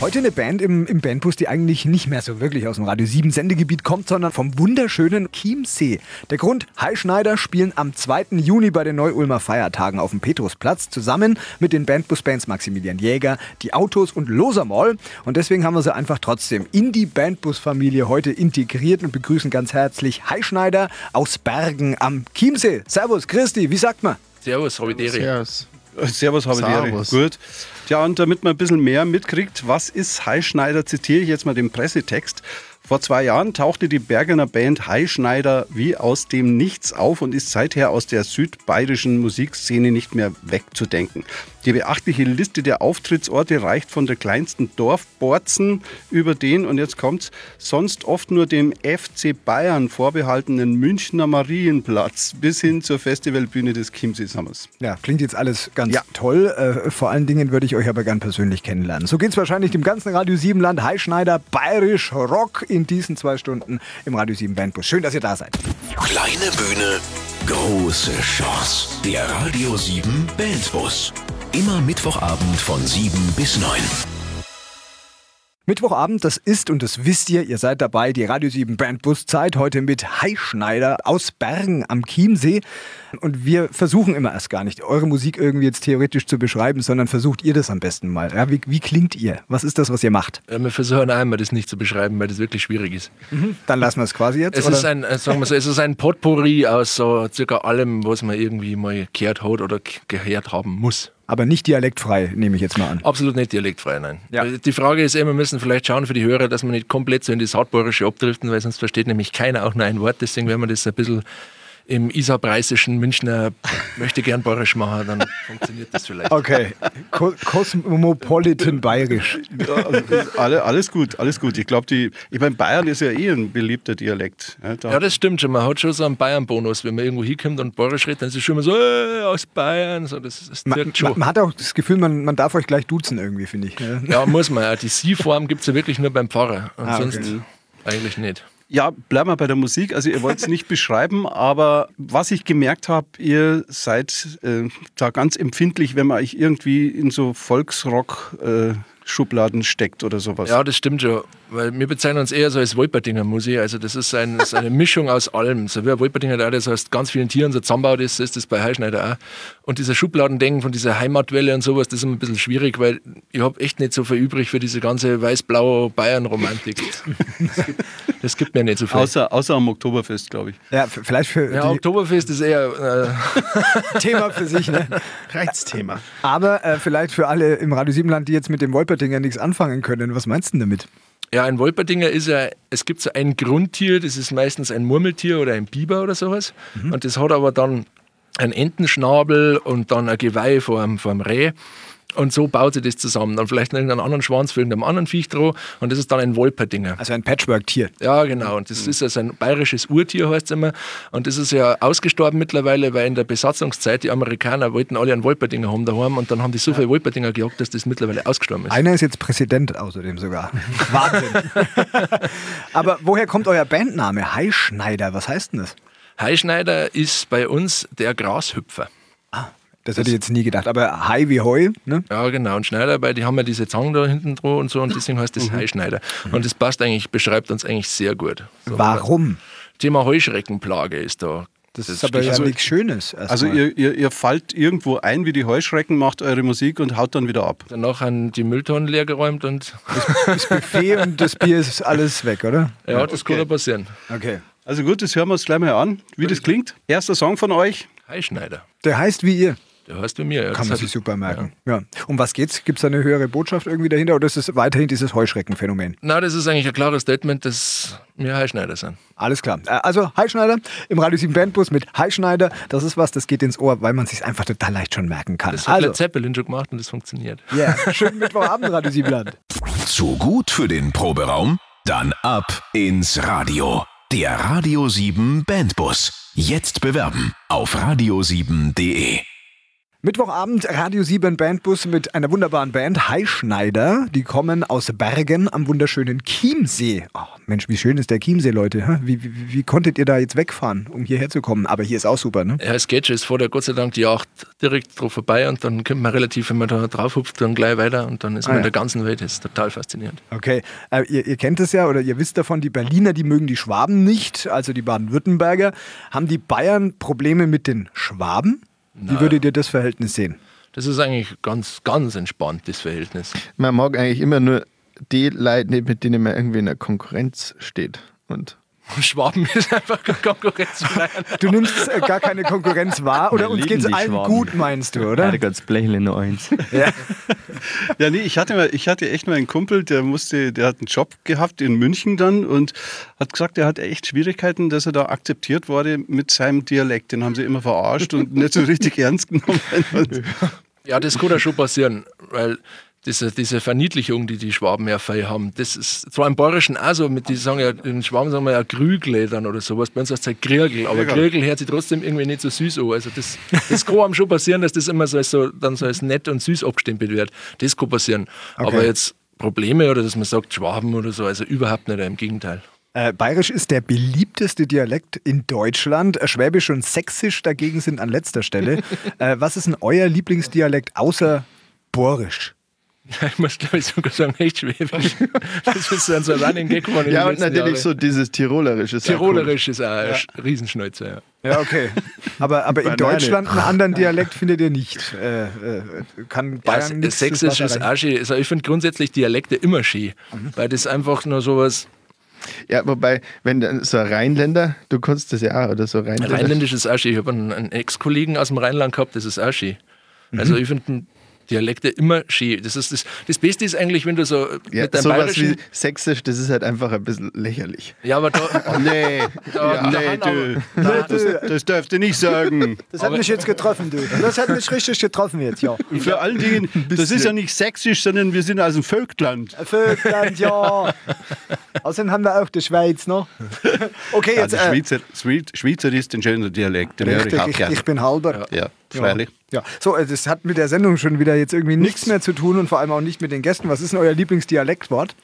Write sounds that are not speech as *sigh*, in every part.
Heute eine Band im, im Bandbus, die eigentlich nicht mehr so wirklich aus dem Radio 7 Sendegebiet kommt, sondern vom wunderschönen Chiemsee. Der Grund, Heischneider spielen am 2. Juni bei den Neu-Ulmer Feiertagen auf dem Petrusplatz zusammen mit den Bandbus-Bands Maximilian Jäger, die Autos und Losermoll. Und deswegen haben wir sie einfach trotzdem in die Bandbus-Familie heute integriert und begrüßen ganz herzlich Heischneider aus Bergen am Chiemsee. Servus, Christi, wie sagt man? Servus, Habitäre. Servus. Servus, habe Servus. Gut. Ja, und damit man ein bisschen mehr mitkriegt, was ist Heischneider, zitiere ich jetzt mal den Pressetext. Vor zwei Jahren tauchte die Bergener Band Heischneider wie aus dem Nichts auf und ist seither aus der südbayerischen Musikszene nicht mehr wegzudenken. Die beachtliche Liste der Auftrittsorte reicht von der kleinsten Dorfborzen über den, und jetzt kommt's, sonst oft nur dem FC Bayern vorbehaltenen Münchner Marienplatz bis hin zur Festivalbühne des Chiemsee-Sommers. Ja, klingt jetzt alles ganz Ja. toll. Äh, vor allen Dingen würde ich euch aber gern persönlich kennenlernen. So geht's wahrscheinlich dem ganzen Radio 7 Land. Heischneider, bayerisch Rock in diesen zwei Stunden im Radio 7 Bandbus. Schön, dass ihr da seid. Kleine Bühne, große Chance. Der Radio 7 Bandbus. Immer Mittwochabend von 7 bis 9. Mittwochabend, das ist und das wisst ihr, ihr seid dabei, die Radio 7 Bandbuszeit heute mit Heischneider aus Bergen am Chiemsee. Und wir versuchen immer erst gar nicht, eure Musik irgendwie jetzt theoretisch zu beschreiben, sondern versucht ihr das am besten mal. Ja, wie, wie klingt ihr? Was ist das, was ihr macht? Ja, wir versuchen einmal das nicht zu beschreiben, weil das wirklich schwierig ist. Dann lassen wir es quasi jetzt. Es oder? ist ein, äh, sagen wir so, es ist ein Potpourri aus so circa allem, was man irgendwie mal gehört hat oder gehört haben muss. Aber nicht dialektfrei, nehme ich jetzt mal an. Absolut nicht dialektfrei, nein. Ja. Weil Die Frage ist immer, wir müssen vielleicht schauen für die Hörer, dass wir nicht komplett so in das Hartbäuerische abdriften, weil sonst versteht nämlich keiner auch nur ein Wort. Deswegen werden wir das ein bisschen im isarpreisischen Münchner möchte gern bayerisch machen, dann funktioniert das vielleicht. Okay, Co Cosmopolitan bayerisch. Ja, also, alle, alles gut, alles gut. Ich glaube, die, ich meine, Bayern ist ja eh ein beliebter Dialekt. Ja, da- Ja, das stimmt schon. Man hat schon so einen Bayern-Bonus. Wenn man irgendwo hinkommt und bayerisch redet, dann ist es schon immer so, äh, aus Bayern. So, das, das Man, schon. man, hat auch das Gefühl, man, man darf euch gleich duzen irgendwie, finde ich. Ja. Ja, muss man. Ja. Die Sie-Form gibt es ja wirklich nur beim Pfarrer. Und Ah, okay. sonst eigentlich nicht. Ja, bleiben wir bei der Musik. Also ihr wollt es *laughs* nicht beschreiben, aber was ich gemerkt habe, ihr seid äh, da ganz empfindlich, wenn man euch irgendwie in so Volksrock-Schubladen steckt oder sowas. Ja, das stimmt schon. Weil wir bezeichnen uns eher so als Wolperdinger Musik. Also das ist, ein, das ist eine Mischung aus allem. So wie ein Wolperdinger, der das aus ganz vielen Tieren so zusammenbaut ist, ist das bei Heischneider auch. Und dieser Schubladendenken von dieser Heimatwelle und sowas, das ist immer ein bisschen schwierig, weil ich habe echt nicht so viel übrig für diese ganze weiß-blaue Bayern-Romantik. *laughs* *laughs* Das gibt, mir nicht so viel. Außer, außer am Oktoberfest, glaube ich. Ja, vielleicht für ja, Oktoberfest ist eher äh, *laughs* Thema für sich, ne? Reizthema. Aber äh, vielleicht für alle im Radio 7 Land, die jetzt mit dem Wolpertinger nichts anfangen können. Was meinst du denn damit? Ja, ein Wolperdinger ist ja, es gibt so ein Grundtier, das ist meistens ein Murmeltier oder ein Biber oder sowas. Und das hat aber dann einen Entenschnabel und dann ein Geweih vor einem, vor einem Reh. Und so baut sich das zusammen. Dann vielleicht noch irgendeinen anderen Schwanz für irgendeinem anderen Viech drauf. Und das ist dann ein Wolperdinger. Also ein Patchwork-Tier. Ja, genau. Und das ist also ein bayerisches Urtier, heißt es immer. Und das ist ja ausgestorben mittlerweile, weil in der Besatzungszeit die Amerikaner wollten alle einen Wolperdinger haben daheim. Und dann haben die so viele Wolperdinger gejagt, dass das mittlerweile ausgestorben ist. Einer ist jetzt Präsident außerdem sogar. *laughs* Wahnsinn. *laughs* Aber woher kommt euer Bandname? Heischneider, was heißt denn das? Heischneider ist bei uns der Grashüpfer. Das hätte ich jetzt nie gedacht. Aber Hai wie Heu, ne? Ja, genau. Und Schneider, weil die haben ja diese Zangen da hinten dran und so und deswegen heißt das Heischneider. Und das passt eigentlich, beschreibt uns eigentlich sehr gut. So, Warum? Thema Heuschreckenplage ist da. Das, ist aber ja also- nichts Schönes. Also ihr, ihr, ihr fallt irgendwo ein wie die Heuschrecken, macht eure Musik und haut dann wieder ab. Danach haben die Mülltonnen leer geräumt und das Buffet und das Bier ist alles weg, oder? ja, das kann ja passieren. Okay. Also gut, das hören wir uns gleich mal an, wie das klingt. Erster Song von euch. Heischneider. Der heißt wie ihr. Heißt bei mir. Ja. Kann man sich super merken. Ja. Um was geht's? Gibt es da eine höhere Botschaft irgendwie dahinter oder ist es weiterhin dieses Heuschreckenphänomen? Na, das ist eigentlich ein klares Statement, dass wir Heischneider sind. Alles klar. Äh, Also Heischneider im Radio 7 Bandbus mit Heischneider. Das ist was, das geht ins Ohr, weil man sich einfach total leicht schon merken kann. Das hat Also, Led Zeppelin schon gemacht und das funktioniert. ja, schönen *laughs* Mittwochabend, Radio 7 Land. Zu gut für den Proberaum? Dann ab ins Radio. Der Radio 7 Bandbus. Jetzt bewerben auf radio7.de. Mittwochabend Radio 7 Bandbus mit einer wunderbaren Band, Heischneider. Die kommen aus Bergen am wunderschönen Chiemsee. Oh, Mensch, wie schön ist der Chiemsee, Leute. Wie, wie, wie, konntet ihr da jetzt wegfahren, um hierher zu kommen? Aber hier ist auch super, ne? Ja, es geht schon. Es fährt ja Gott sei Dank die Yacht direkt drauf vorbei und dann kommt man relativ, wenn man da drauf hupft, dann gleich weiter und dann ist man ah, ja. in der ganzen Welt. Das ist total faszinierend. Okay, äh, ihr, ihr kennt es ja oder ihr wisst davon, die Berliner, die mögen die Schwaben nicht, also die Baden-Württemberger. Haben die Bayern Probleme mit den Schwaben? Wie würdet ihr das Verhältnis sehen? Das ist eigentlich ganz, ganz entspannt, das Verhältnis. Man mag eigentlich immer nur die Leute, mit denen man irgendwie in der Konkurrenz steht. Und Schwaben ist einfach konkurrenzfrei. *laughs* Du nimmst äh, gar keine Konkurrenz wahr oder Wir uns geht es allen Schwaben. gut, meinst du, oder? Ja, ganz Blechle nur eins. Ja. *laughs* ja, nee, ich hatte, mal, ich hatte echt mal einen Kumpel, der musste, der hat einen Job gehabt in München dann und hat gesagt, er hat echt Schwierigkeiten, dass er da akzeptiert wurde mit seinem Dialekt. Den haben sie immer verarscht und nicht so richtig ernst genommen. *laughs* Ja, das kann ja schon passieren, weil diese, diese Verniedlichung, die die Schwaben ja fein haben, das ist zwar im Bayerischen auch so, mit die sagen ja, in Schwaben sagen wir ja Grügle dann oder sowas, bei uns heißt es halt Griergel, aber Griergel hört sich trotzdem irgendwie nicht so süß an. Also das, das kann einem schon passieren, dass das immer so als, so, dann so als nett und süß abgestempelt wird. Das kann passieren. Okay. Aber jetzt Probleme oder dass man sagt Schwaben oder so, also überhaupt nicht, im Gegenteil. Äh, Bayerisch ist der beliebteste Dialekt in Deutschland. Äh, Schwäbisch und Sächsisch dagegen sind an letzter Stelle. *laughs* äh, was ist denn euer Lieblingsdialekt außer Borisch? *laughs* Ich muss glaube ich sogar sagen, echt Schwäbisch. *laughs* Das ist dann so ein Running Gag von Ja, und natürlich Jahre. so dieses Tirolerische. Tirolerisch ist auch ja. Riesenschnäuzer, ja. Ja, okay. Aber, aber in Deutschland einen *laughs* anderen Dialekt findet ihr nicht. Äh, äh, kann Bayern ja, Sächsisch ist auch schön. Also ich finde grundsätzlich Dialekte immer schön, mhm. weil das einfach nur sowas ja, wobei, wenn so ein Rheinländer, du kannst das ja auch, oder so Rheinländer. Rheinländisch ist schön. Ich habe einen, einen Ex-Kollegen aus dem Rheinland gehabt, das ist schön. Also mhm. ich finde Dialekte immer schön. Das, ist das, das Beste ist eigentlich, wenn du so ja, mit deinem sowas wie Sächsisch, das ist halt einfach ein bisschen lächerlich. Ja, aber da... *laughs* Oh, nee, da, ja, da nee, du, da, das, das darfst du nicht sagen. Das hat aber, mich jetzt getroffen, du. Das hat mich richtig getroffen jetzt, ja. Und vor allen Dingen, das ist ja nicht sächsisch, sondern wir sind aus dem Völkland. Völkland, ja. Außerdem haben wir auch die Schweiz noch. Okay, jetzt... Also Schweizer, Schweizer ist ein schöner Dialekt. Richtig, ich, ich, bin halber. Ja, ja freilich. Ja, so, äh, das hat mit der Sendung schon wieder jetzt irgendwie nichts mehr zu tun und vor allem auch nicht mit den Gästen. Was ist denn euer Lieblingsdialektwort?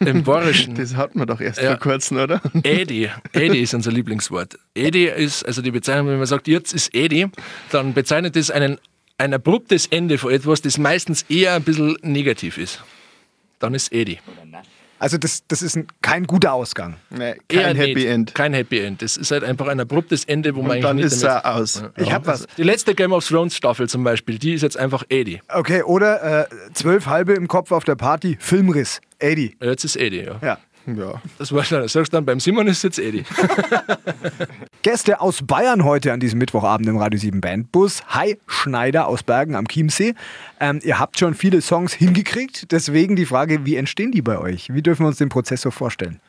Im Bayerischen. *laughs* Das hatten wir doch erst ja. vor kurzem, oder? Edi. Edi ist unser Lieblingswort. Edi ist, also die Bezeichnung, wenn man sagt, jetzt ist Edi, dann bezeichnet das einen, ein abruptes Ende von etwas, das meistens eher ein bisschen negativ ist. Dann ist Edi. Also das, das ist ein, kein guter Ausgang. Nee, kein Happy nicht. End. Kein Happy End. Das ist halt einfach ein abruptes Ende, wo Und man dann eigentlich ist er aus. Ja. Ich hab was. Die letzte Game of Thrones Staffel zum Beispiel, die ist jetzt einfach 80. Okay, oder äh, zwölf halbe im Kopf auf der Party, Filmriss, 80. Jetzt ist 80, ja. Ja. Ja. Das war dann, sagst dann, beim Simon ist jetzt Edi. *laughs* Gäste aus Bayern heute an diesem Mittwochabend im Radio 7 Bandbus. Hi Schneider aus Bergen am Chiemsee. Ähm, ihr habt schon viele Songs hingekriegt, deswegen die Frage, wie entstehen die bei euch? Wie dürfen wir uns den Prozess so vorstellen?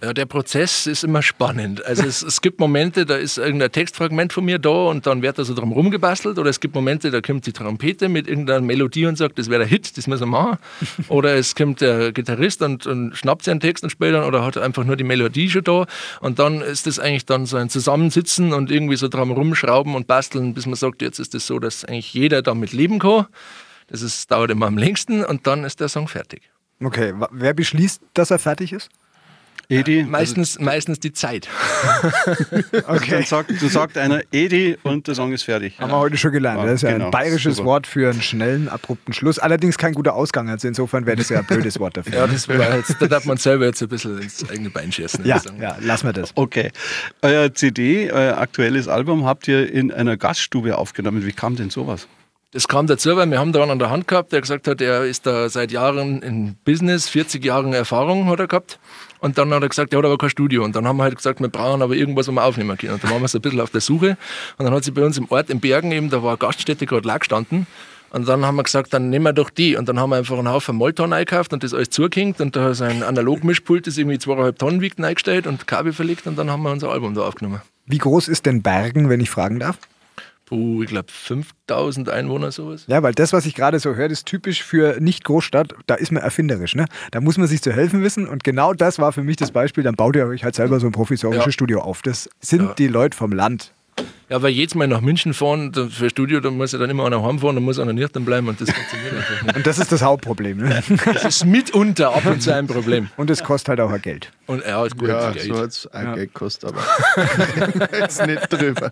Ja, der Prozess ist immer spannend. Also es, es, gibt Momente, da ist irgendein Textfragment von mir da und dann wird da so drum rumgebastelt. Oder es gibt Momente, da kommt die Trompete mit irgendeiner Melodie und sagt, das wäre der Hit, das müssen wir machen. *laughs* Oder es kommt der Gitarrist und, und schnappt sich einen Text und spielt dann oder hat einfach nur die Melodie schon da. Und dann ist das eigentlich dann so ein Zusammensitzen und irgendwie so drum rumschrauben und basteln, bis man sagt, jetzt ist das so, dass eigentlich jeder damit leben kann. Das ist, dauert immer am längsten und dann ist der Song fertig. Okay, wer beschließt, dass er fertig ist? Edi? Meistens, also, meistens die Zeit. *laughs* okay. Dann sagt, dann sagt einer Edi und der Song ist fertig. Haben wir heute schon gelernt. Das ist ja genau. ein bayerisches Super. Wort für einen schnellen, abrupten Schluss. Allerdings kein guter Ausgang. Also insofern wäre das ja ein blödes Wort dafür. ja, das war jetzt, da darf man selber jetzt ein bisschen ins eigene Bein schießen. Ja, ja, lassen wir das. Okay. Euer CD, euer aktuelles Album habt ihr in einer Gaststube aufgenommen. Wie kam denn sowas? Das kam dazu, weil wir haben da einen an der Hand gehabt, der gesagt hat, er ist da seit Jahren in Business, 40 Jahre Erfahrung hat er gehabt. Und dann hat er gesagt, er hat aber kein Studio. Und dann haben wir halt gesagt, wir brauchen aber irgendwas, wo wir aufnehmen können. Und dann waren wir so ein bisschen auf der Suche. Und dann hat sie bei uns im Ort, in Bergen eben, da war eine Gaststätte gerade leer gestanden. Und dann haben wir gesagt, dann nehmen wir doch die. Und dann haben wir einfach einen Haufen Molton eingekauft und das alles zugehängt. Und da ist ein Analogmischpult, das irgendwie zweieinhalb Tonnen wiegt, eingestellt und Kabel verlegt. Und dann haben wir unser Album da aufgenommen. Wie groß ist denn Bergen, wenn ich fragen darf? Puh, ich glaube 5000 Einwohner sowas. Ja, weil das, was ich gerade so höre, ist typisch für Nicht-Großstadt. Da ist man erfinderisch. Ne? Da muss man sich zu helfen wissen. Und genau das war für mich das Beispiel. Dann baut ihr euch halt selber so ein provisorisches ja. Studio auf. Das sind ja. die Leute vom Land. Ja, weil jedes Mal nach München fahren, da- für Studio, da muss ja dann immer einer heimfahren, dann muss einer nüchtern bleiben und das funktioniert einfach nicht. Und das ist das Hauptproblem. Ne? Das ist mitunter ab und zu ein Problem. Und es kostet halt auch ein Geld. Und ja, ist gut. Ja, Geld. so hat es ein Geld gekostet, aber *laughs* jetzt nicht drüber.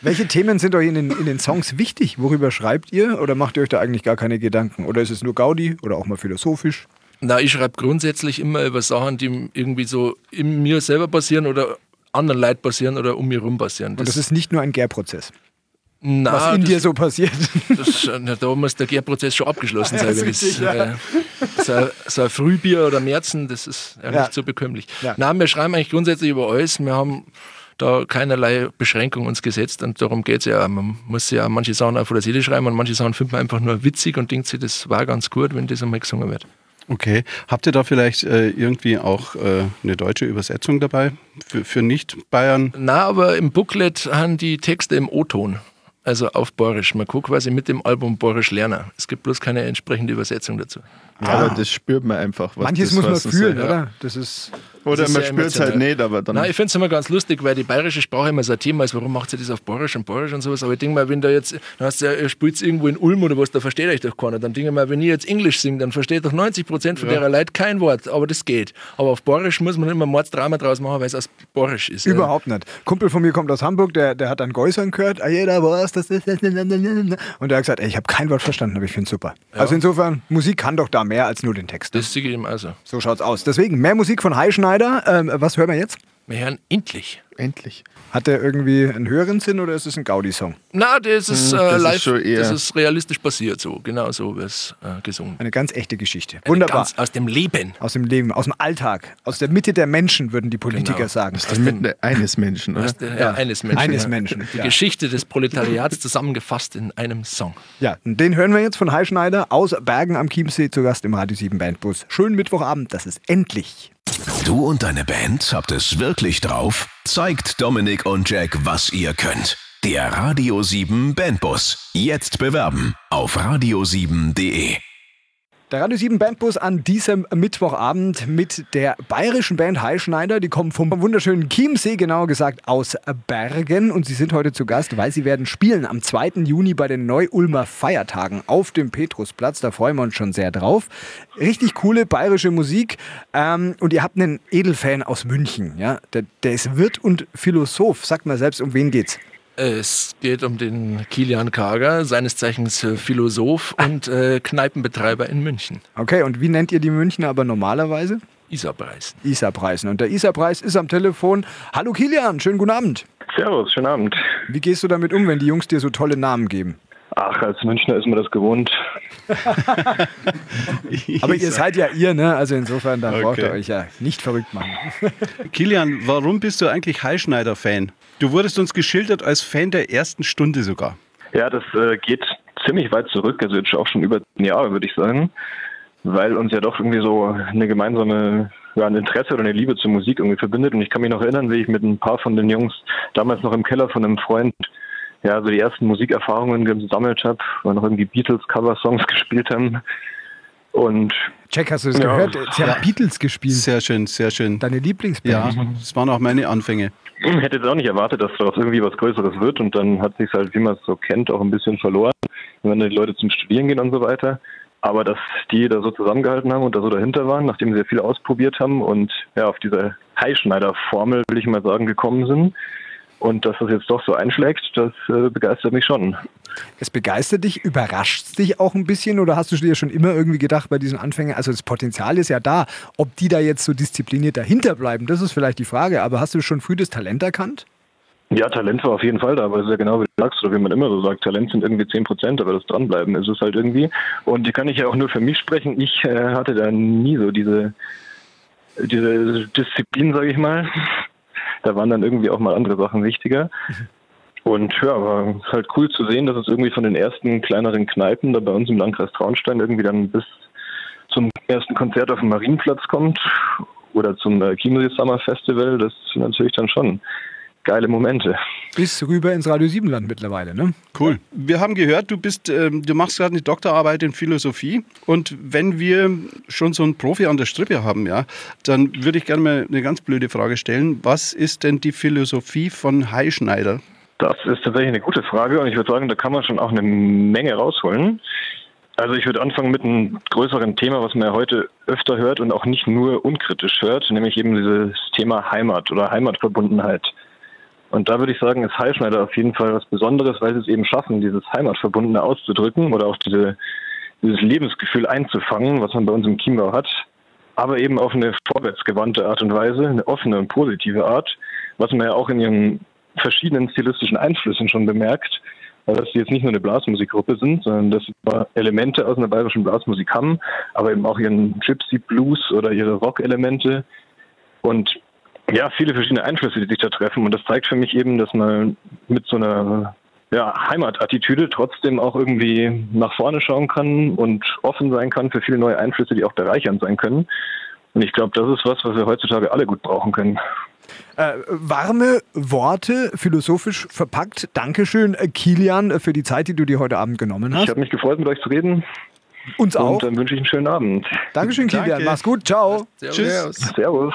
Welche Themen sind euch in den, in den Songs wichtig? Worüber schreibt ihr? Oder macht ihr euch da eigentlich gar keine Gedanken? Oder ist es nur Gaudi oder auch mal philosophisch? Na, ich schreibe grundsätzlich immer über Sachen, die irgendwie so in mir selber passieren oder anderen Leuten passieren oder um mich herum passieren. Und das ist nicht nur ein Gärprozess, na, was in das, dir so passiert. *laughs* das, na, da muss der Gärprozess schon abgeschlossen sein. *laughs* Ja, richtig, es, ja. äh, so, ein, so ein Frühbier oder Märzen, das ist ja, Ja. nicht so bekömmlich. Ja. Nein, wir schreiben eigentlich grundsätzlich über alles. Wir haben da keinerlei Beschränkung uns gesetzt und darum geht es ja. Man muss ja manche Sachen auch von der Seele schreiben und manche Sachen findet man einfach nur witzig und denkt sich, das war ganz gut, wenn das einmal gesungen wird. Okay. Habt ihr da vielleicht äh, irgendwie auch äh, eine deutsche Übersetzung dabei für, für Nicht-Bayern? Na, aber im Booklet haben die Texte im O-Ton. Also auf Borisch. Man kann quasi mit dem Album Borisch lernen. Es gibt bloß keine entsprechende Übersetzung dazu. Aber das spürt man einfach. Was Manches das muss man fühlen, soll. oder? Das ist. Oder Das ist man spürt es halt nicht, aber dann. Nein, ich finde es immer ganz lustig, weil die bayerische Sprache immer so ein Thema ist. Warum macht sie das auf Borisch und Borisch und sowas? Aber ich denke mal, wenn da jetzt, dann hast du ja, ihr spielt irgendwo in Ulm oder was, da versteht euch doch keiner. Dann denke ich mal, wenn ich jetzt Englisch singe, dann versteht doch 90 Prozent von derer Leute kein Wort. Aber das geht. Aber auf Borisch muss man immer Mordsdrama draus machen, weil es aus Borisch ist. Überhaupt nicht. Kumpel von mir kommt aus Hamburg, der, der hat dann Geusern gehört, ah, jeder weiß, das ist. Und der hat gesagt, ey, ich habe kein Wort verstanden, aber ich finde es super. Also insofern, Musik kann doch da mehr als nur den Text. Das sehe ich ihm also. So schaut's aus. Deswegen mehr Musik von Heischneider. Ähm, was hören wir jetzt? Wir hören endlich. Endlich. Hat der irgendwie einen höheren Sinn oder ist es ein Gaudi-Song? Na, das ist, Hm, äh, das ist live, schon eher- das ist realistisch passiert so. Genau so wird es äh, gesungen. Eine ganz echte Geschichte. Wunderbar. Ganz aus dem Leben. Aus dem Leben, aus dem Alltag, aus der Mitte der Menschen, würden die Politiker Genau. sagen. Das ist Mitte eines Menschen, oder? Aus der, ja, eines Menschen. Eines ja. Menschen. Die Ja. Geschichte des Proletariats zusammengefasst in einem Song. ja, und den hören wir jetzt von Heischneider aus Bergen am Chiemsee zu Gast im Radio 7 Bandbus. Schönen Mittwochabend, das ist endlich. Du und deine Band habt es wirklich drauf? Zeigt Dominik und Jack, was ihr könnt. Der Radio 7 Bandbus. Jetzt bewerben auf radio7.de. Der Radio 7 Bandbus an diesem Mittwochabend mit der bayerischen Band Heischneider. Die kommen vom wunderschönen Chiemsee, genauer gesagt aus Bergen. Und sie sind heute zu Gast, weil sie werden spielen am 2. Juni bei den Neu-Ulmer Feiertagen auf dem Petrusplatz. Da freuen wir uns schon sehr drauf. Richtig coole bayerische Musik. Ähm, und ihr habt einen Edelfan aus München. Ja? Der, der ist Wirt und Philosoph. Sagt mal selbst, um wen geht's? Es geht um den Kilian Kager, seines Zeichens äh, Philosoph und äh, Kneipenbetreiber in München. Okay, und wie nennt ihr die Münchner aber normalerweise? Isarpreis. Isar-Preisen. Und der Isar-Preis ist am Telefon. Hallo Kilian, schönen guten Abend. Servus, schönen Abend. Wie gehst du damit um, wenn die Jungs dir so tolle Namen geben? Ach, als Münchner ist man das gewohnt. *laughs* Aber ihr seid ja ihr, ne? Also insofern, da braucht ihr Okay. euch ja nicht verrückt machen. *laughs* Kilian, warum bist du eigentlich Heischneider-Fan? Du wurdest uns geschildert als Fan der ersten Stunde sogar. Ja, das äh, geht ziemlich weit zurück, also jetzt auch schon über ein Jahr, würde ich sagen, weil uns ja doch irgendwie so eine gemeinsame, ja, ein Interesse oder eine Liebe zur Musik irgendwie verbindet. Und ich kann mich noch erinnern, wie ich mit ein paar von den Jungs damals noch im Keller von einem Freund ja, so die ersten Musikerfahrungen gesammelt habe, weil noch irgendwie Beatles-Cover-Songs *laughs* gespielt haben. Und Jack, hast du das Ja. gehört? Sie haben Beatles gespielt. Sehr schön, sehr schön. Deine Lieblingsband. Ja, das waren auch meine Anfänge. hätte jetzt auch nicht erwartet, dass daraus irgendwie was Größeres wird und dann hat sich halt, wie man es so kennt, auch ein bisschen verloren, wenn dann die Leute zum Studieren gehen und so weiter. Aber dass die da so zusammengehalten haben und da so dahinter waren, nachdem sie ja viel ausprobiert haben und ja auf diese Heischneider-Formel, will ich mal sagen, gekommen sind. Und dass das jetzt doch so einschlägt, das äh, begeistert mich schon. Es begeistert dich, überrascht dich auch ein bisschen oder hast du dir schon immer irgendwie gedacht bei diesen Anfängen, also das Potenzial ist ja da, ob die da jetzt so diszipliniert dahinter bleiben, das ist vielleicht die Frage, aber hast du schon früh das Talent erkannt? Ja, Talent war auf jeden Fall da, aber es ist ja genau wie du sagst, oder wie man immer so sagt, Talent sind irgendwie 10 Prozent, aber das Dranbleiben ist es halt irgendwie. Und die kann ich ja auch nur für mich sprechen. Ich äh, hatte da nie so diese, diese Disziplin, sage ich mal. Da waren dann irgendwie auch mal andere Sachen wichtiger. Und ja, war halt cool zu sehen, dass es irgendwie von den ersten kleineren Kneipen da bei uns im Landkreis Traunstein irgendwie dann bis zum ersten Konzert auf dem Marienplatz kommt oder zum äh, Chiemsee Summer Festival. Das natürlich dann schon geile Momente. Bis rüber ins Radio 7 Land mittlerweile, ne? Cool. Wir haben gehört, du bist, ähm, du machst gerade eine Doktorarbeit in Philosophie. Und wenn wir schon so einen Profi an der Strippe haben, ja, dann würde ich gerne mal eine ganz blöde Frage stellen. Was ist denn die Philosophie von Heischneider? Das ist tatsächlich eine gute Frage und ich würde sagen, da kann man schon auch eine Menge rausholen. Also ich würde anfangen mit einem größeren Thema, was man ja heute öfter hört und auch nicht nur unkritisch hört, nämlich eben dieses Thema Heimat oder Heimatverbundenheit. Und da würde ich sagen, ist Heilschneider auf jeden Fall was Besonderes, weil sie es eben schaffen, dieses Heimatverbundene auszudrücken oder auch diese, dieses Lebensgefühl einzufangen, was man bei uns im Chiemgau hat, aber eben auf eine vorwärtsgewandte Art und Weise, eine offene und positive Art, was man ja auch in ihren verschiedenen stilistischen Einflüssen schon bemerkt, dass sie jetzt nicht nur eine Blasmusikgruppe sind, sondern dass sie Elemente aus einer bayerischen Blasmusik haben, aber eben auch ihren Gypsy Blues oder ihre Rock-Elemente. Und ja, viele verschiedene Einflüsse, die sich da treffen. Und das zeigt für mich eben, dass man mit so einer ja, Heimatattitüde trotzdem auch irgendwie nach vorne schauen kann und offen sein kann für viele neue Einflüsse, die auch bereichernd sein können. Und ich glaube, das ist was, was wir heutzutage alle gut brauchen können. Äh, warme Worte, philosophisch verpackt. Dankeschön, äh, Kilian, für die Zeit, die du dir heute Abend genommen hast. Ich habe mich gefreut, mit euch zu reden. Uns auch. Und dann wünsche ich einen schönen Abend. Dankeschön, Kilian. Danke. Mach's gut. Ciao. Servus. Servus.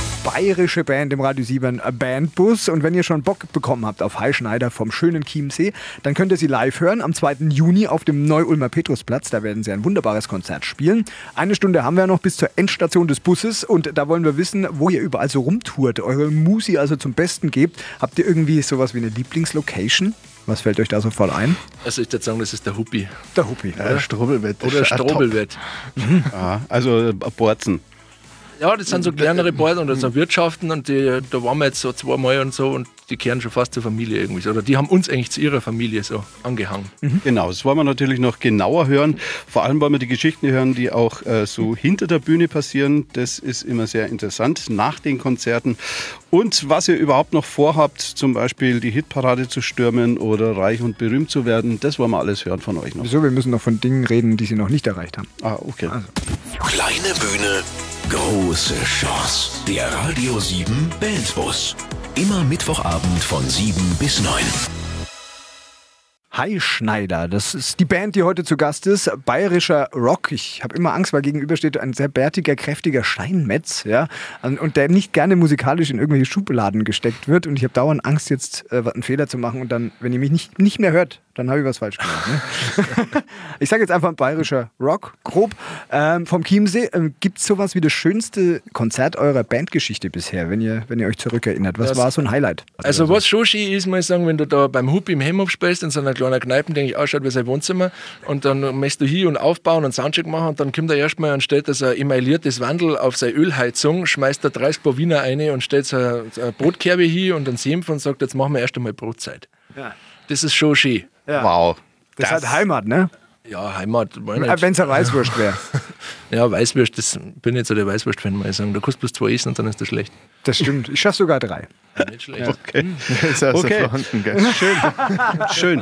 Bayerische Band im Radio 7 Bandbus. Und wenn ihr schon Bock bekommen habt auf Heischneider vom schönen Chiemsee, dann könnt ihr sie live hören am 2. Juni auf dem Neu-Ulmer Petrusplatz. Da werden sie ein wunderbares Konzert spielen. Eine Stunde haben wir noch bis zur Endstation des Busses und da wollen wir wissen, wo ihr überall so rumtourt, eure Musi also zum Besten gebt. Habt ihr irgendwie sowas wie eine Lieblingslocation? Was fällt euch da sofort ein? Also ich würde sagen, das ist der Huppi. Der Huppi. Ja, Strobelbett. Oder. Strobelwett. *laughs* Ja, also äh, Borzen. Ja, das sind so kleinere Borden oder so Wirtschaften und die, da waren wir jetzt so zweimal und so und die kehren schon fast zur Familie irgendwie. so. Oder die haben uns eigentlich zu ihrer Familie so angehangen. Genau, das wollen wir natürlich noch genauer hören. Vor allem wollen wir die Geschichten hören, die auch äh, so hinter der Bühne passieren. Das ist immer sehr interessant nach den Konzerten. Und was ihr überhaupt noch vorhabt, zum Beispiel die Hitparade zu stürmen oder reich und berühmt zu werden, das wollen wir alles hören von euch noch. Wieso? Wir müssen noch von Dingen reden, die sie noch nicht erreicht haben. Ah, okay. Kleine Bühne, große Chance. Der Radio 7 Bandbus. Immer Mittwochabend von 7 bis 9. Hi Schneider, das ist die Band, die heute zu Gast ist. Bayerischer Rock. Ich habe immer Angst, weil gegenüber steht ein sehr bärtiger, kräftiger Steinmetz, ja, und der nicht gerne musikalisch in irgendwelche Schubladen gesteckt wird. Und ich habe dauernd Angst, jetzt äh, einen Fehler zu machen. Und dann, wenn ihr mich nicht, nicht mehr hört, dann habe ich was falsch gemacht. Ne? ich sage jetzt einfach bayerischer Rock, grob. Ähm, vom Chiemsee. Ähm, Gibt es sowas wie das schönste Konzert eurer Bandgeschichte bisher, wenn ihr, wenn ihr euch zurückerinnert? Was Das- war so ein Highlight? Also was schon schön ist, muss ich sagen, wenn du da beim Huppi im Hemhof spielst, in so einer kleinen Kneipe, die eigentlich ausschaut wie sein Wohnzimmer, und dann möchtest du hier und aufbauen und Soundcheck machen und dann kommt er erstmal und stellt das ein emailliertes Wandel auf seine Ölheizung, schmeißt da 30 paar Wiener rein und stellt so eine, so eine Brotkerbe hier und einen Senf und sagt, jetzt machen wir erst einmal Brotzeit. Ja. Das ist schon schön. Wow. Das, ist halt Heimat, ne? Ja, Heimat. Wenn es eine Weißwurst wäre. *laughs* Ja, Weißwurst, das bin nicht so der Weißwurst-Fan, muss ich sagen. Da kannst du bloß zwei essen und dann ist das schlecht. Das stimmt. Ich schaffe sogar drei. Nicht schlecht. Okay. Ist also Okay. vorhanden, gell? *laughs* Schön.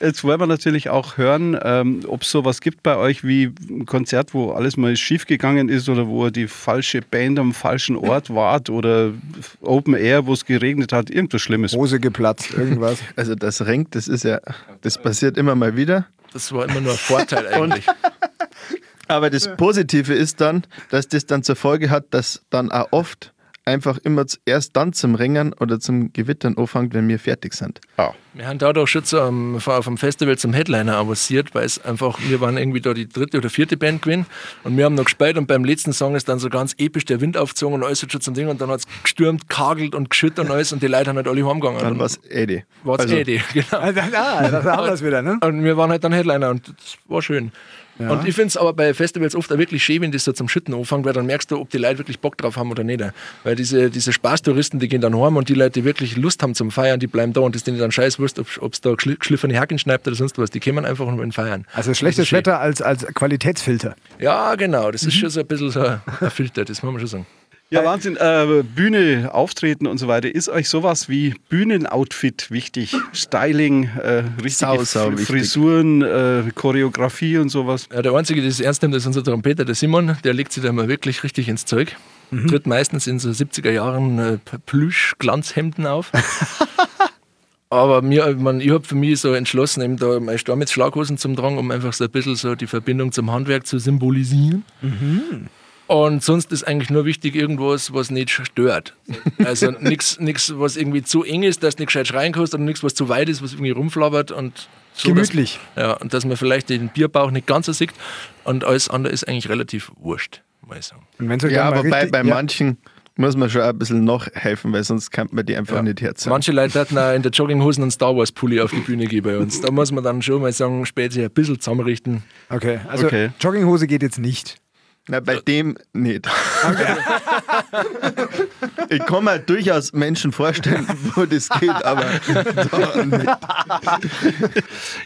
Jetzt wollen wir natürlich auch hören, ähm, ob es sowas gibt bei euch wie ein Konzert, wo alles mal schief gegangen ist oder wo die falsche Band am falschen Ort wart oder Open Air, wo es geregnet hat, irgendwas Schlimmes. Hose geplatzt, irgendwas. *laughs* Also das Renkt, das ist ja, das passiert immer mal wieder. Das war immer nur ein Vorteil *laughs* eigentlich. Aber das Positive ist dann, dass das dann zur Folge hat, dass dann auch oft einfach immer erst dann zum Ringen oder zum Gewittern anfängt, wenn wir fertig sind. Ja. Wir haben da doch schon auf dem Festival zum Headliner avanciert, weil es einfach, wir waren irgendwie da die dritte oder vierte Band gewesen und wir haben noch gespielt und beim letzten Song ist dann so ganz episch der Wind aufgezogen und alles hat schon zum Ding und dann hat es gestürmt, kagelt und geschüttet und alles und die Leute haben halt alle heimgegangen. Dann war es Eddie. War's Also, eh die, *laughs* genau. Ah, da haben wir es wieder, ne? Und wir waren halt dann Headliner und das war schön. Und ich finde es aber bei Festivals oft auch wirklich schön, wenn das so zum Schütten anfängt, weil dann merkst du, ob die Leute wirklich Bock drauf haben oder nicht. Weil diese, diese Spaßtouristen, die gehen dann heim und die Leute, die wirklich Lust haben zum Feiern, die bleiben da und das ist denen dann scheißwurst, ob es da geschli- geschliffene Hacken schneibt oder sonst was. Die kommen einfach und wollen feiern. Also schlechtes. Wetter als, als Qualitätsfilter. Ja, genau. Das ist schon so ein bisschen so ein Filter, das muss man schon sagen. Ja, Wahnsinn. Äh, Bühne, Auftreten und so weiter. Ist euch sowas wie Bühnenoutfit wichtig? Styling, äh, richtige Sau, sau. Frisuren, äh, Choreografie und sowas? Ja, der Einzige, der das ernst nimmt, ist unser Trompeter, der Simon. Der legt sich da mal wirklich richtig ins Zeug. Tritt meistens in so 70er Jahren äh, Plüsch-Glanzhemden auf. *laughs* Aber mir, man, ich habe für mich so entschlossen, eben da meine Stammes-Schlaghosen zum Tragen, um einfach so ein bisschen so die Verbindung zum Handwerk zu symbolisieren. Und sonst ist eigentlich nur wichtig irgendwas, was nicht stört. Also *laughs* nichts, was irgendwie zu eng ist, dass du nicht gescheit schreien kannst, und nichts, was zu weit ist, was irgendwie rumflabbert und so, Gemütlich. Dass, ja, und dass man vielleicht den Bierbauch nicht ganz so sieht und alles andere ist eigentlich relativ wurscht, muss ich sagen. Und euch Ja, aber bei, bei ja. manchen muss man schon ein bisschen noch helfen, weil sonst kann man die einfach Ja. nicht herziehen. Manche Leute hatten auch in der Jogginghosen einen Star Wars Pulli auf die Bühne gehen bei uns. Da muss man dann schon mal sagen, spät sich ein bisschen zusammenrichten. Okay, also Okay. Jogginghose geht jetzt nicht. Na, bei dem nicht. ich kann mir durchaus Menschen vorstellen, *laughs* wo das geht, aber da nicht.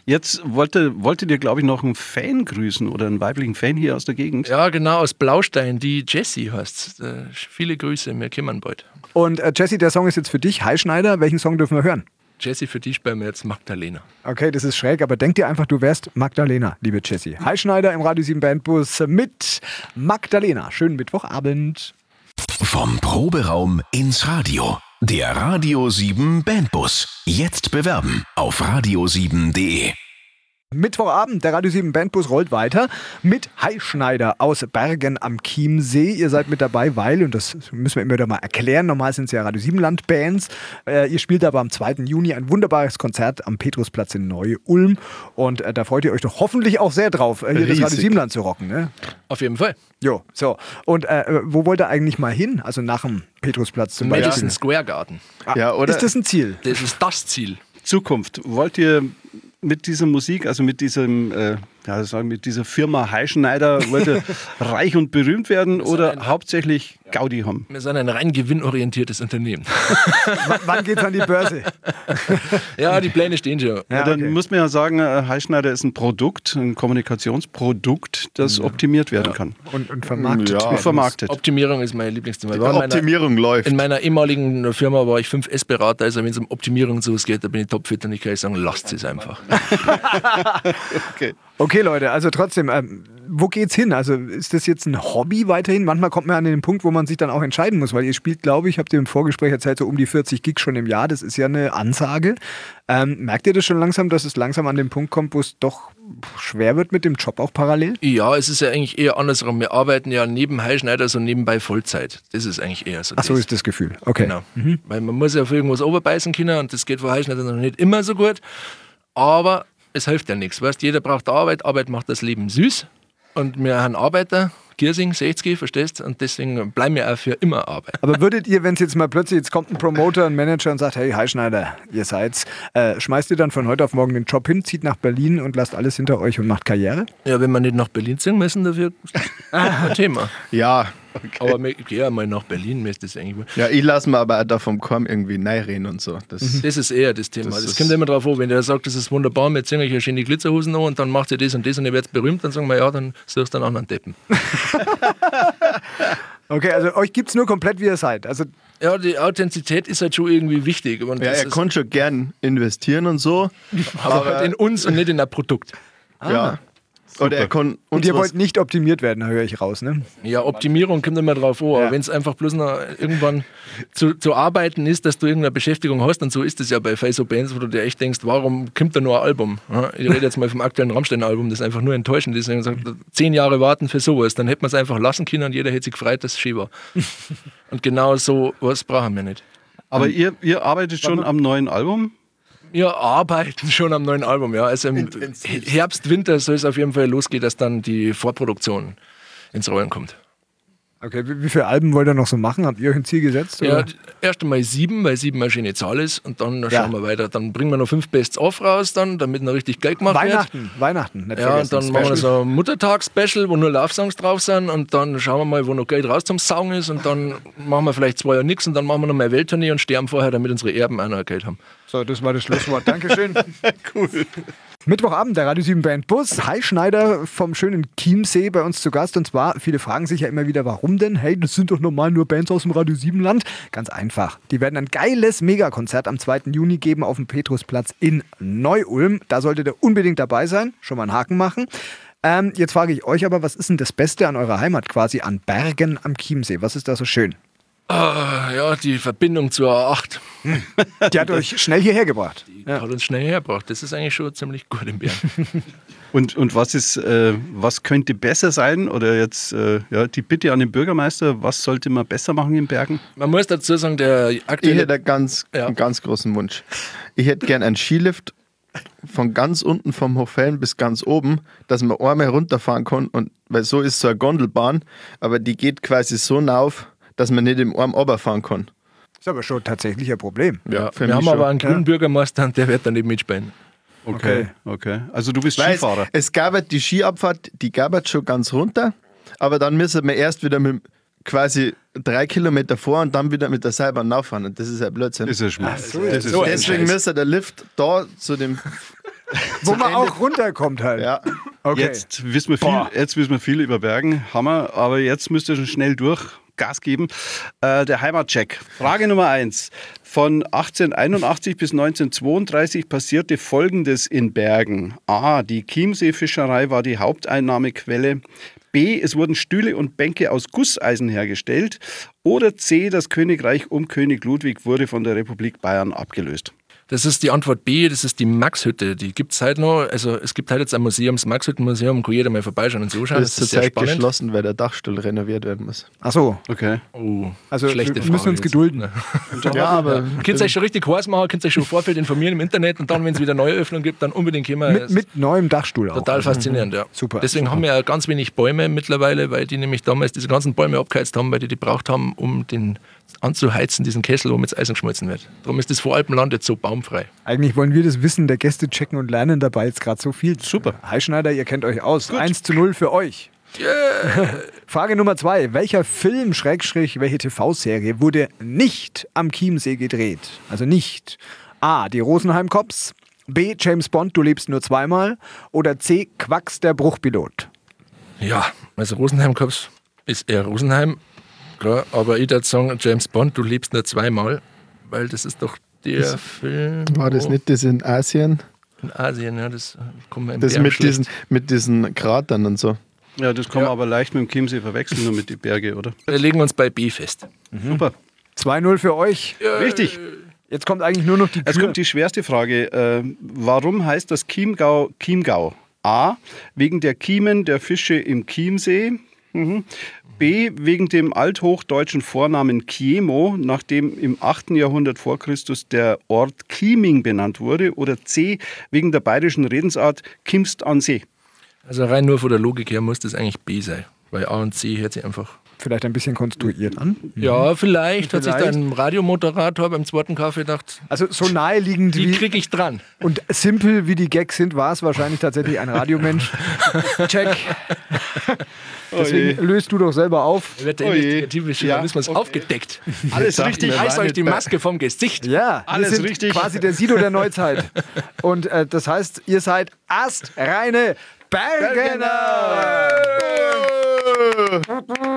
Jetzt wollte, wolltet ihr, glaube ich, noch einen Fan grüßen oder einen weiblichen Fan hier aus der Gegend. Ja, genau, aus Blaustein, die Jessie heißt. Äh, viele Grüße, wir kümmern bald. Und äh, Jesse, der Song ist jetzt für dich. Hi Schneider, welchen Song dürfen wir hören? Jessie, für dich bei mir jetzt Magdalena. Okay, das ist schräg, aber denk dir einfach, du wärst Magdalena, liebe Jessie. Hi Schneider im Radio 7 Bandbus mit Magdalena. Schönen Mittwochabend. Vom Proberaum ins Radio. Der Radio 7 Bandbus. Jetzt bewerben auf radio7.de. Mittwochabend, der Radio 7 Bandbus rollt weiter mit Hi Schneider aus Bergen am Chiemsee. Ihr seid mit dabei, weil, und das müssen wir immer wieder mal erklären, normal sind es ja Radio 7 Land Bands. Äh, ihr spielt aber am 2. Juni ein wunderbares Konzert am Petrusplatz in Neu-Ulm. Und äh, da freut ihr euch doch hoffentlich auch sehr drauf, äh, hier das Riesig. Radio 7 Land zu rocken. Ne? Auf jeden Fall. Jo, so. Und äh, wo wollt ihr eigentlich mal hin? Also nach dem Petrusplatz zum Beispiel. Madison Square Garden. Ja, oder? Ist das ein Ziel? Das ist das Ziel. Zukunft. Wollt ihr mit dieser Musik, also mit diesem, äh, ja, sagen, mit dieser Firma Heischneider, wollt ihr *laughs* reich und berühmt werden oder hauptsächlich Gaudi haben? Wir sind ein rein gewinnorientiertes Unternehmen. *laughs* W wann geht's an die Börse? ja, die Pläne stehen schon. Ja, dann okay. muss man ja sagen, äh, Heischneider ist ein Produkt, ein Kommunikationsprodukt, das optimiert werden kann. Und, und vermarktet. Ja. Und vermarktet. Optimierung ist mein Lieblingsthema. In meiner- Optimierung läuft. In meiner ehemaligen Firma war ich 5S-Berater, also wenn es um Optimierung so geht, da bin ich topfit und ich kann euch sagen, lasst es einfach. *laughs* Okay. Okay, Leute, also trotzdem, ähm, wo geht's hin? Also ist das jetzt ein Hobby weiterhin? Manchmal kommt man an den Punkt, wo man sich dann auch entscheiden muss, weil ihr spielt, glaube ich, habt ihr im Vorgespräch erzählt, so um die 40 Gig schon im Jahr. Das ist ja eine Ansage. Ähm, merkt ihr das schon langsam, dass es langsam an den Punkt kommt, wo es doch schwer wird mit dem Job auch parallel? Ja, es ist ja eigentlich eher andersrum. Wir arbeiten ja neben Heilschneider so nebenbei Vollzeit. Das ist eigentlich eher so. Ach so das. ist das Gefühl. Okay. Genau. Weil man muss ja auf irgendwas oberbeißen können und das geht für Heilschneider noch nicht immer so gut. Aber es hilft ja nichts. Weißt, jeder braucht Arbeit. Arbeit macht das Leben süß. Und wir haben Arbeiter, Giersing, 60, verstehst Und deswegen bleiben wir auch für immer Arbeit. Aber würdet ihr, wenn es jetzt mal plötzlich, jetzt kommt ein Promoter, ein Manager und sagt, hey, Hi Schneider, ihr seid's, äh, schmeißt ihr dann von heute auf morgen den Job hin, zieht nach Berlin und lasst alles hinter euch und macht Karriere? Ja, wenn wir nicht nach Berlin ziehen müssen, dafür *laughs* ein Thema. Ja, Aber wir- ich gehe ja mal nach Berlin, mir ist das eigentlich. ja, ich lasse mir aber auch da vom Korn irgendwie reinreden und so. Das, Das ist eher das Thema. Das Das, kommt immer drauf an, wenn der sagt, das ist wunderbar, wir ziehen euch eine schöne Glitzerhosen an und dann macht ihr das und das und ihr werdet berühmt, dann sagen wir, ja, dann suchst du einen anderen Deppen. *laughs* Okay, also euch gibt's nur komplett, wie ihr seid. Also Ja, die Authentizität ist halt schon irgendwie wichtig. Und ja, er kann schon gern investieren und so. *laughs* aber halt in uns und nicht in ein Produkt. Ja. Oder er Ah. und ihr wollt nicht optimiert werden, höre ich raus, ne? Ja, Optimierung kommt immer drauf an. Ja. Aber wenn es einfach bloß noch irgendwann zu, zu arbeiten ist, dass du irgendeine Beschäftigung hast, und so ist es ja bei so Bands, wo du dir echt denkst, warum kommt da nur ein Album? Ich rede jetzt mal vom aktuellen Rammstein-Album, das einfach nur enttäuschend ist. Und sagt, zehn Jahre warten für sowas, dann hätte man es einfach lassen können und jeder hätte sich gefreut, dass es schön war. *laughs* und genau so was brauchen wir nicht. Aber ihr, ihr arbeitet schon am neuen Album? Wir arbeiten schon am neuen Album, ja. Also im Herbst, Winter soll es auf jeden Fall losgehen, dass dann die Vorproduktion ins Rollen kommt. Okay, wie, wie viele Alben wollt ihr noch so machen? Habt ihr euch ein Ziel gesetzt? Ja, Oder? d- erst einmal sieben, weil sieben eine schöne Zahl ist und dann Ja. schauen wir weiter. Dann bringen wir noch fünf Bests-of raus, dann, damit noch richtig Geld gemacht Weihnachten, Weihnachten. Nicht wird. Ja, und dann machen wir Special. so ein Muttertag-Special, wo nur Love-Songs drauf sind und dann schauen wir mal, wo noch Geld raus zum Saugen ist und dann machen wir vielleicht zwei Jahre nichts und dann machen wir noch mal eine Welttournee und sterben vorher, damit unsere Erben auch noch Geld haben. So, das war das Schlusswort. Dankeschön. *laughs* cool. Mittwochabend, der Radio 7 Band Bus. Hi Schneider vom schönen Chiemsee bei uns zu Gast. Und zwar, viele fragen sich ja immer wieder, warum denn? Hey, das sind doch normal nur Bands aus dem Radio 7 Land. Ganz einfach. Die werden ein geiles Megakonzert am 2. Juni geben auf dem Petrusplatz in Neu-Ulm. Da solltet ihr unbedingt dabei sein. Schon mal einen Haken machen. Ähm, jetzt frage ich euch aber, was ist denn das Beste an eurer Heimat quasi, an Bergen am Chiemsee? Was ist da so schön? Ah, ja, die Verbindung zur A8, Die hat euch schnell hierher gebracht. die hat uns schnell hergebracht. Das ist eigentlich schon ziemlich gut im Bären. *laughs* Und, und was ist, äh, was könnte besser sein? Oder jetzt äh, ja, die Bitte an den Bürgermeister, was sollte man besser machen in Bergen? Man muss dazu sagen, der Ich aktuelle hätte einen ganz, Ja. einen ganz großen Wunsch. Ich hätte gern einen Skilift von ganz unten vom Hochfällen bis ganz oben, dass man einmal runterfahren kann. Und, weil so ist so eine Gondelbahn, aber die geht quasi so auf, dass man nicht im Arm runterfahren kann. Ist aber schon tatsächlich ein Problem. Ja, für wir mich haben schon. aber einen grünen Bürgermeister und der wird dann nicht mitspielen. Okay, okay. Also du bist Weil Skifahrer. es, es gab halt die Skiabfahrt, die gab es schon ganz runter, aber dann müssen wir erst wieder mit quasi drei Kilometer vor und dann wieder mit der Seilbahn nachfahren. Und das ist ja Blödsinn. Das ist ja Schmerz. so das ist so ein Deswegen müsste der Lift da zu dem. Wo man auch runterkommt halt. Ja, Okay. Jetzt wissen wir viel, jetzt wissen wir viel über Bergen, Hammer, aber jetzt müsst ihr schon schnell durch. Gas geben. Äh, der Heimatcheck. Frage Nummer eins. Von 1881 bis 1932 passierte Folgendes in Bergen. A. Die Chiemseefischerei war die Haupteinnahmequelle. B. Es wurden Stühle und Bänke aus Gusseisen hergestellt. Oder C. Das Königreich um König Ludwig wurde von der Republik Bayern abgelöst. Das ist die Antwort B, das ist die Maxhütte. Die gibt es halt noch. Also es gibt halt jetzt ein Museum, das Maxhüttenmuseum, kann jeder mal vorbeischauen und zuschauen. das ist zurzeit geschlossen, weil der Dachstuhl renoviert werden muss. Ach so. Okay. Oh, Also schlechte wir müssen Frage uns jetzt. gedulden. *laughs* Ja, aber Könnt ihr euch schon richtig heiß machen, könnt ihr euch schon im Vorfeld informieren im Internet und dann, wenn es wieder neue Öffnungen gibt, dann unbedingt kommen. Mit, mit neuem Dachstuhl auch. Total faszinierend, ja. Super, Deswegen haben wir ja ganz wenig Bäume mittlerweile, weil die nämlich damals diese ganzen Bäume abgeheizt haben, weil die die braucht haben, um den anzuheizen, diesen Kessel, wo mit das Eisen geschmolzen wird. Darum ist das Voralpenland jetzt so baumfrei. Eigentlich wollen wir das Wissen der Gäste checken und lernen dabei jetzt gerade so viel. Super. Heischneider, ihr kennt euch aus. 1 zu 0 für euch. *laughs* Frage Nummer zwei. Welcher Film, Schrägstrich, welche TV-Serie wurde nicht am Chiemsee gedreht? Also nicht A. Die Rosenheim Cops, B. James Bond, du lebst nur zweimal oder C. Quacks, der Bruchpilot. Ja, also Rosenheim Cops ist eher Rosenheim, klar, aber ich würde sagen, James Bond, du lebst nur zweimal, weil das ist doch der Film war das nicht das in Asien? in Asien, ja, das kommen wir im Das Bären mit schlecht. diesen, mit diesen Kratern und so. Ja, das kann man aber leicht mit dem Chiemsee verwechseln, nur mit den Berge, oder? Wir legen uns bei B fest. Super. 2-0 für euch. Richtig. Jetzt kommt eigentlich nur noch die Jetzt Kür- kommt die schwerste Frage. Äh, warum heißt das Chiemgau Chiemgau? A. Wegen der Kiemen der Fische im Chiemsee. Mhm. B. Wegen dem althochdeutschen Vornamen Chiemo, nach dem im 8. Jahrhundert vor Christus der Ort Chieming benannt wurde. Oder C. Wegen der bayerischen Redensart Kimst an See. Also rein nur von der Logik her muss das eigentlich B sein, weil A und C hört sich einfach. Vielleicht ein bisschen konstruiert an. Ja, vielleicht, hat sich da Vielleicht. ein Radiomoderator beim zweiten Kaffee gedacht, Also so naheliegend die wie kriege ich dran. und simpel wie die Gags sind, war es wahrscheinlich tatsächlich ein Radiomensch. *laughs* Check. Deswegen löst du doch selber auf. Wird der Oh investigative Journalismus aufgedeckt. *laughs* Alles richtig. Ich reiß euch die Maske vom Gesicht. Ja, Alles wir sind richtig. quasi der Sido der Neuzeit. Und äh, das heißt, ihr seid astreine Bergener!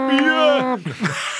Bjørn!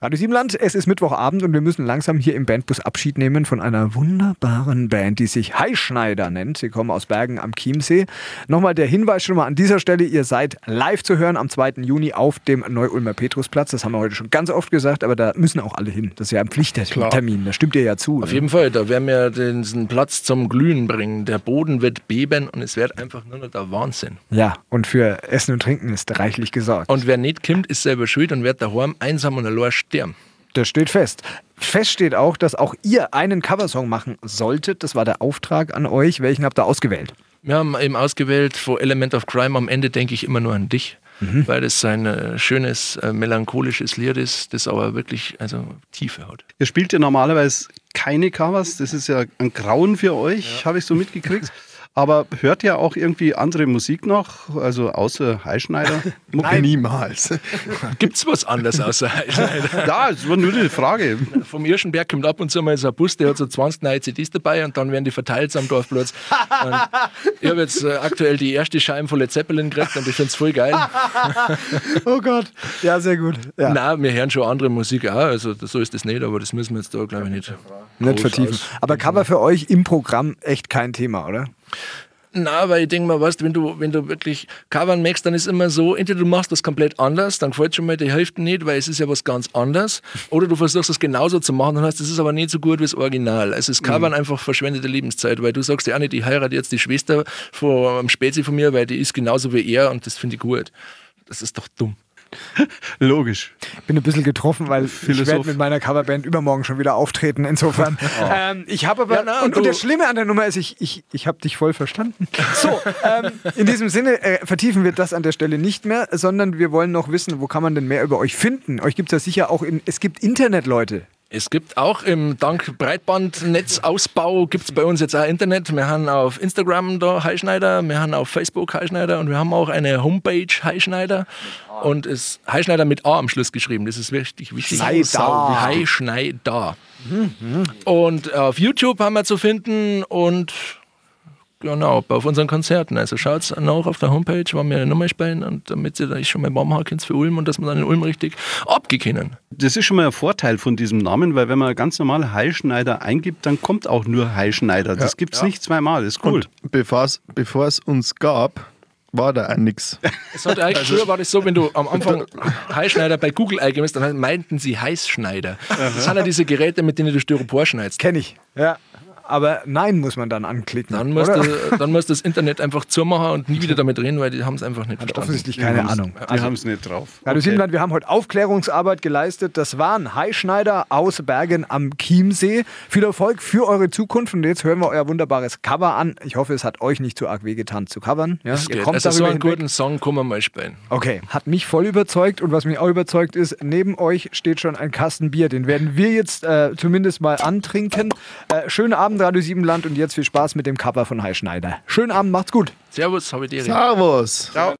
Radio Siebenland, es ist Mittwochabend und wir müssen langsam hier im Bandbus Abschied nehmen von einer wunderbaren Band, die sich Heischneider nennt. Sie kommen aus Bergen am Chiemsee. Nochmal der Hinweis schon mal an dieser Stelle, ihr seid live zu hören am 2. Juni auf dem Neu-Ulmer Petrusplatz. Das haben wir heute schon ganz oft gesagt, aber da müssen auch alle hin. Das ist ja ein Pflichttermin, da stimmt ihr ja zu. Auf ne? jeden Fall, da werden wir diesen Platz zum Glühen bringen. Der Boden wird beben und es wird einfach nur noch der Wahnsinn. Ja, und für Essen und Trinken ist reichlich gesorgt. Und wer nicht kommt, ist selber schuld und wird daheim einsam und allein sterben. Das steht fest. Fest steht auch, dass auch ihr einen Coversong machen solltet. Das war der Auftrag an euch. Welchen habt ihr ausgewählt? Wir haben eben ausgewählt, vor Element of Crime, am Ende denke ich immer nur an dich, weil das ein äh, schönes, äh, melancholisches Lied ist, das aber wirklich also Tiefe hat. Ihr spielt ja normalerweise keine Covers, das ist ja ein Grauen für euch, habe ich so mitgekriegt. *laughs* Aber hört ihr auch irgendwie andere Musik noch, also außer Heischneider? *laughs* Niemals. *laughs* Gibt's was anderes außer Heischneider? *laughs* ja, es war nur eine Frage. Vom Irschenberg kommt ab und zu mal so ein Bus, der hat so 20 neue CDs dabei und dann werden die verteilt am Dorfplatz. Und ich habe jetzt äh, aktuell die erste Scheibe von Led Zeppelin gekriegt und ich finde es voll geil. Oh Gott. Ja, sehr gut. Ja. Nein, wir hören schon andere Musik auch, also so ist das nicht, aber das müssen wir jetzt da, glaube ich, nicht. Nicht vertiefen. Aber Cover für euch im Programm echt kein Thema, oder? Na, weil ich denke mal, weißt, wenn du, wenn du wirklich covern magst, dann ist immer so, entweder du machst das komplett anders, dann gefällt schon mal die Hälfte nicht, weil es ist ja was ganz anderes, *laughs* oder du versuchst es genauso zu machen und hast, das ist aber nicht so gut wie das Original. Also das Covern einfach verschwendete Lebenszeit, weil du sagst ja auch nicht, ich heirate jetzt die Schwester vom Spezi von mir, weil die ist genauso wie er und das finde ich gut. Das ist doch dumm. *laughs* Logisch. bin ein bisschen getroffen, weil ich Philosoph. werde mit meiner Coverband übermorgen schon wieder auftreten. Insofern. *laughs* ähm, ich habe aber Ja, na, und, und das Schlimme an der Nummer ist, ich, ich, ich habe dich voll verstanden. So, ähm, in diesem Sinne äh, vertiefen wir das an der Stelle nicht mehr, sondern wir wollen noch wissen, wo kann man denn mehr über euch finden? Euch gibt es ja sicher auch in, es gibt Internetleute. Es gibt auch im dank Breitbandnetzausbau gibt es bei uns jetzt auch Internet. Wir haben auf Instagram da Heischneider, wir haben auf Facebook Heischneider und wir haben auch eine Homepage Heischneider. Und es Heischneider mit A am Schluss geschrieben. Das ist richtig wichtig. Da. Heischneider. Und auf YouTube haben wir zu finden und genau, auf unseren Konzerten. Also schaut nach auf der Homepage, wann wir eine Nummer spielen und damit ihr da schon mal habt für Ulm und dass wir dann in Ulm richtig abgekennen. Das ist schon mal ein Vorteil von diesem Namen, weil wenn man ganz normal Heischneider eingibt, dann kommt auch nur Heischneider. Das gibt es nicht zweimal. Das ist cool. Bevor es uns gab, war da auch nichts. Es hat eigentlich früher war das so, wenn du am Anfang Heißschneider bei Google eingibst, dann meinten sie Heißschneider. Das sind ja diese Geräte, mit denen du Styropor schneidest. Kenne ich. Ja. Aber nein, muss man dann anklicken. Dann oder? du, dann musst du das Internet einfach zumachen und nie wieder damit reden, weil die haben es einfach nicht Hat verstanden. offensichtlich keine Ahnung. Die haben es nicht drauf. Radio Siebenland, wir haben heute Aufklärungsarbeit geleistet. Das waren Heischneider aus Bergen am Chiemsee. Viel Erfolg für eure Zukunft. Und jetzt hören wir euer wunderbares Cover an. Ich hoffe, es hat euch nicht zu arg wehgetan zu covern. Ja? Das Ihr geht. kommt Also so einen hinweg. guten Song kann man mal spielen. Okay, hat mich voll überzeugt und was mich auch überzeugt ist, neben euch steht schon ein Kasten Bier. Den werden wir jetzt äh, zumindest mal antrinken. Äh, schönen Abend, Radio Siebenland und jetzt viel Spaß mit dem Cover von Heischneider. Schönen Abend, macht's gut. Servus, habe ich dir. Servus! Ciao.